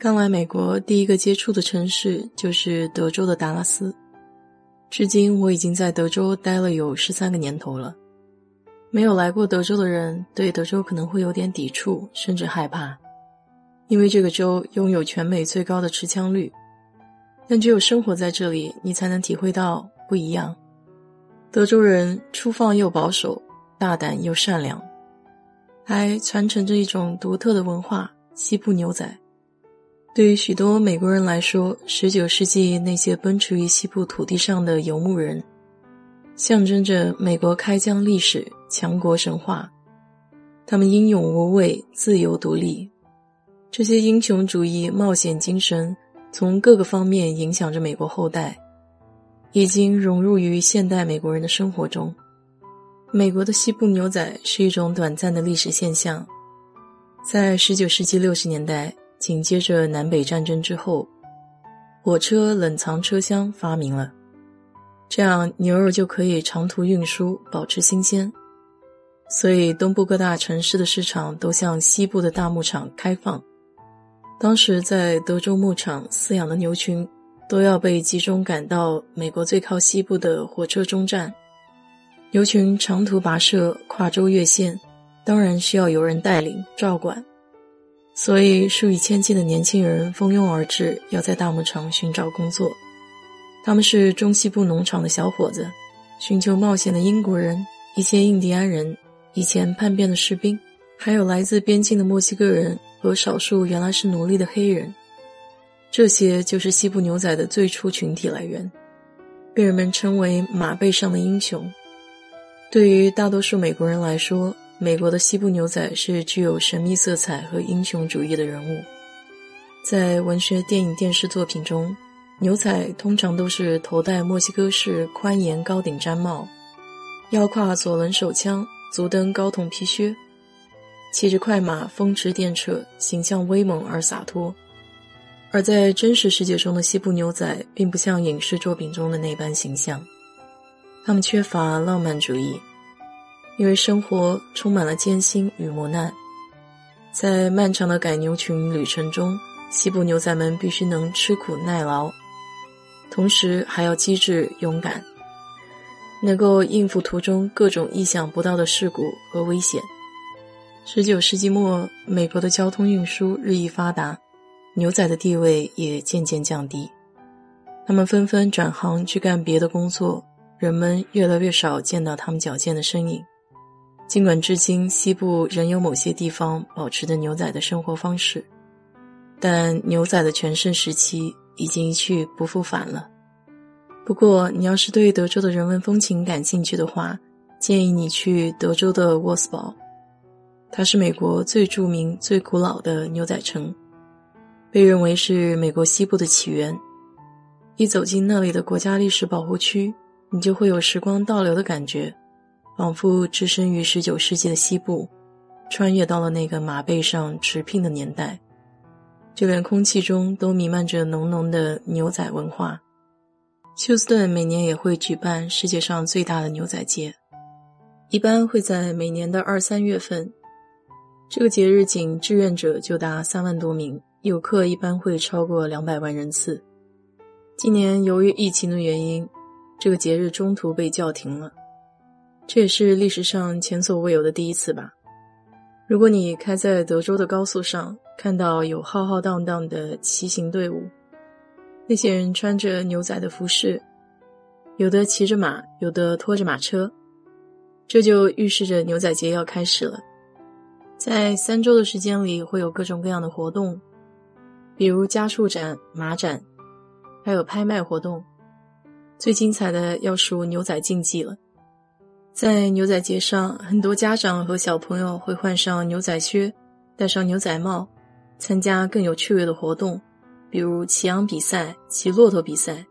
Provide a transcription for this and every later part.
刚来美国，第一个接触的城市就是德州的达拉斯。至今，我已经在德州待了有十三个年头了。没有来过德州的人，对德州可能会有点抵触，甚至害怕，因为这个州拥有全美最高的持枪率。但只有生活在这里，你才能体会到不一样。德州人粗放又保守，大胆又善良。还传承着一种独特的文化——西部牛仔。对于许多美国人来说，十九世纪那些奔驰于西部土地上的游牧人，象征着美国开疆历史、强国神话。他们英勇无畏、自由独立，这些英雄主义、冒险精神从各个方面影响着美国后代，已经融入于现代美国人的生活中。美国的西部牛仔是一种短暂的历史现象，在十九世纪六十年代，紧接着南北战争之后，火车冷藏车厢发明了，这样牛肉就可以长途运输，保持新鲜。所以，东部各大城市的市场都向西部的大牧场开放。当时，在德州牧场饲养的牛群，都要被集中赶到美国最靠西部的火车中站。牛群长途跋涉，跨州越线，当然需要有人带领照管，所以数以千计的年轻人蜂拥而至，要在大牧场寻找工作。他们是中西部农场的小伙子，寻求冒险的英国人，一些印第安人，以前叛变的士兵，还有来自边境的墨西哥人和少数原来是奴隶的黑人。这些就是西部牛仔的最初群体来源，被人们称为马背上的英雄。对于大多数美国人来说，美国的西部牛仔是具有神秘色彩和英雄主义的人物。在文学、电影、电视作品中，牛仔通常都是头戴墨西哥式宽檐高顶毡帽，腰挎左轮手枪，足蹬高筒皮靴，骑着快马风驰电掣，形象威猛而洒脱。而在真实世界中的西部牛仔，并不像影视作品中的那般形象。他们缺乏浪漫主义，因为生活充满了艰辛与磨难。在漫长的赶牛群旅程中，西部牛仔们必须能吃苦耐劳，同时还要机智勇敢，能够应付途中各种意想不到的事故和危险。十九世纪末，美国的交通运输日益发达，牛仔的地位也渐渐降低，他们纷纷转行去干别的工作。人们越来越少见到他们矫健的身影，尽管至今西部仍有某些地方保持着牛仔的生活方式，但牛仔的全盛时期已经一去不复返了。不过，你要是对德州的人文风情感兴趣的话，建议你去德州的沃斯堡，它是美国最著名、最古老的牛仔城，被认为是美国西部的起源。一走进那里的国家历史保护区。你就会有时光倒流的感觉，仿佛置身于十九世纪的西部，穿越到了那个马背上驰聘的年代。就连空气中都弥漫着浓浓的牛仔文化。休斯顿每年也会举办世界上最大的牛仔节，一般会在每年的二三月份。这个节日仅志愿者就达三万多名，游客一般会超过两百万人次。今年由于疫情的原因。这个节日中途被叫停了，这也是历史上前所未有的第一次吧。如果你开在德州的高速上，看到有浩浩荡荡的骑行队伍，那些人穿着牛仔的服饰，有的骑着马，有的拖着马车，这就预示着牛仔节要开始了。在三周的时间里，会有各种各样的活动，比如家畜展、马展，还有拍卖活动。最精彩的要数牛仔竞技了，在牛仔节上，很多家长和小朋友会换上牛仔靴，戴上牛仔帽，参加更有趣味的活动，比如骑羊比赛、骑骆驼比赛。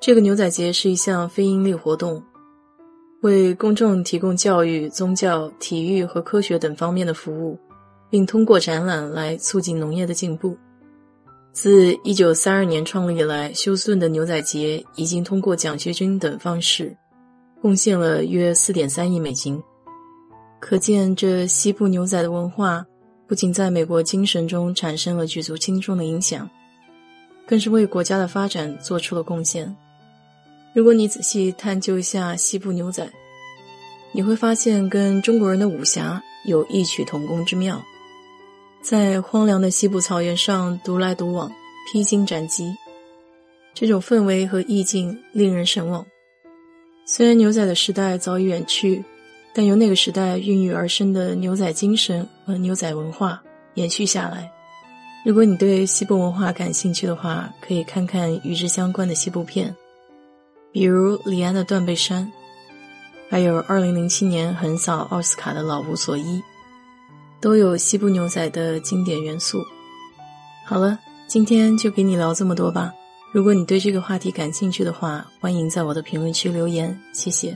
这个牛仔节是一项非营利活动，为公众提供教育、宗教、体育和科学等方面的服务，并通过展览来促进农业的进步。自1932年创立以来，休斯顿的牛仔节已经通过奖学金等方式，贡献了约4.3亿美金。可见，这西部牛仔的文化不仅在美国精神中产生了举足轻重的影响，更是为国家的发展做出了贡献。如果你仔细探究一下西部牛仔，你会发现跟中国人的武侠有异曲同工之妙。在荒凉的西部草原上独来独往、披荆斩棘，这种氛围和意境令人神往。虽然牛仔的时代早已远去，但由那个时代孕育而生的牛仔精神和牛仔文化延续下来。如果你对西部文化感兴趣的话，可以看看与之相关的西部片，比如李安的《断背山》，还有2007年横扫奥斯卡的《老无所依》。都有西部牛仔的经典元素。好了，今天就给你聊这么多吧。如果你对这个话题感兴趣的话，欢迎在我的评论区留言，谢谢。